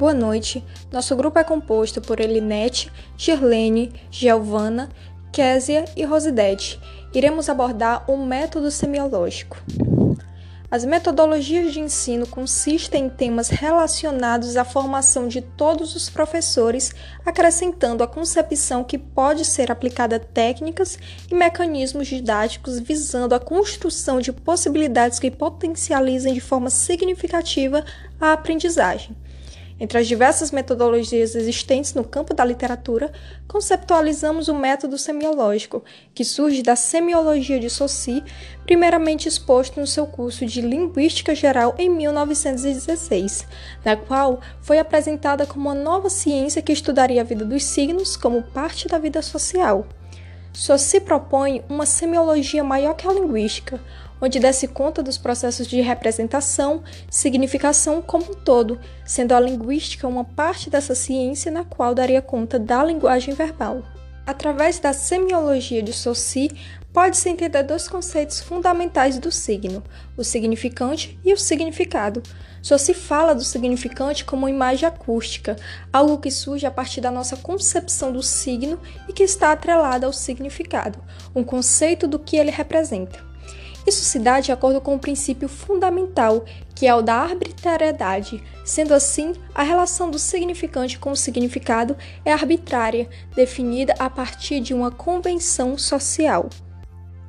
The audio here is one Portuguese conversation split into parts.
Boa noite. Nosso grupo é composto por Elinete, Girlene, Giovana, Késia e Rosidete. Iremos abordar o método semiológico. As metodologias de ensino consistem em temas relacionados à formação de todos os professores, acrescentando a concepção que pode ser aplicada técnicas e mecanismos didáticos visando a construção de possibilidades que potencializem de forma significativa a aprendizagem. Entre as diversas metodologias existentes no campo da literatura, conceptualizamos o método semiológico, que surge da semiologia de Saussure, primeiramente exposto no seu curso de Linguística Geral em 1916, na qual foi apresentada como uma nova ciência que estudaria a vida dos signos como parte da vida social. Saussure propõe uma semiologia maior que a linguística, onde desse conta dos processos de representação, significação como um todo, sendo a linguística uma parte dessa ciência na qual daria conta da linguagem verbal. Através da semiologia de Saussure, pode-se entender dois conceitos fundamentais do signo, o significante e o significado. Saussure fala do significante como imagem acústica, algo que surge a partir da nossa concepção do signo e que está atrelada ao significado, um conceito do que ele representa. Isso se dá de acordo com o um princípio fundamental, que é o da arbitrariedade. Sendo assim, a relação do significante com o significado é arbitrária, definida a partir de uma convenção social.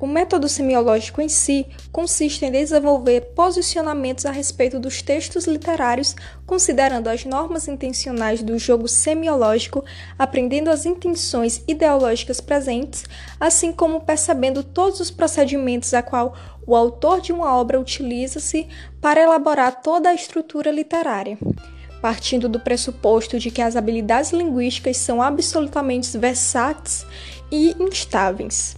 O método semiológico em si consiste em desenvolver posicionamentos a respeito dos textos literários, considerando as normas intencionais do jogo semiológico, aprendendo as intenções ideológicas presentes, assim como percebendo todos os procedimentos a qual o autor de uma obra utiliza-se para elaborar toda a estrutura literária partindo do pressuposto de que as habilidades linguísticas são absolutamente versáteis e instáveis.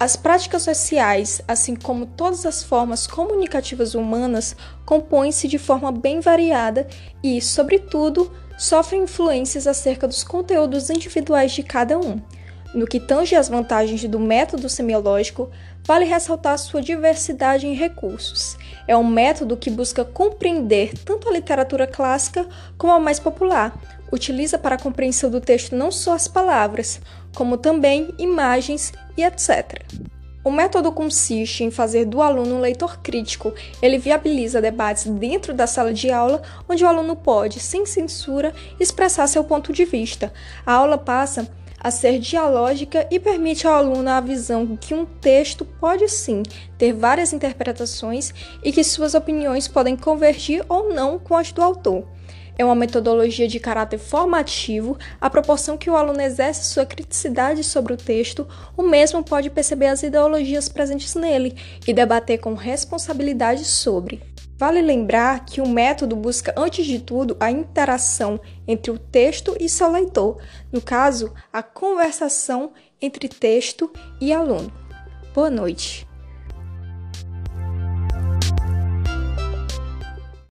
As práticas sociais, assim como todas as formas comunicativas humanas, compõem-se de forma bem variada e, sobretudo, sofrem influências acerca dos conteúdos individuais de cada um. No que tange às vantagens do método semiológico, vale ressaltar sua diversidade em recursos. É um método que busca compreender tanto a literatura clássica como a mais popular, utiliza para a compreensão do texto não só as palavras, como também imagens e etc. O método consiste em fazer do aluno um leitor crítico. Ele viabiliza debates dentro da sala de aula, onde o aluno pode, sem censura, expressar seu ponto de vista. A aula passa a ser dialógica e permite ao aluno a visão que um texto pode sim ter várias interpretações e que suas opiniões podem convergir ou não com as do autor. É uma metodologia de caráter formativo, à proporção que o aluno exerce sua criticidade sobre o texto, o mesmo pode perceber as ideologias presentes nele e debater com responsabilidade sobre. Vale lembrar que o método busca, antes de tudo, a interação entre o texto e seu leitor, no caso, a conversação entre texto e aluno. Boa noite.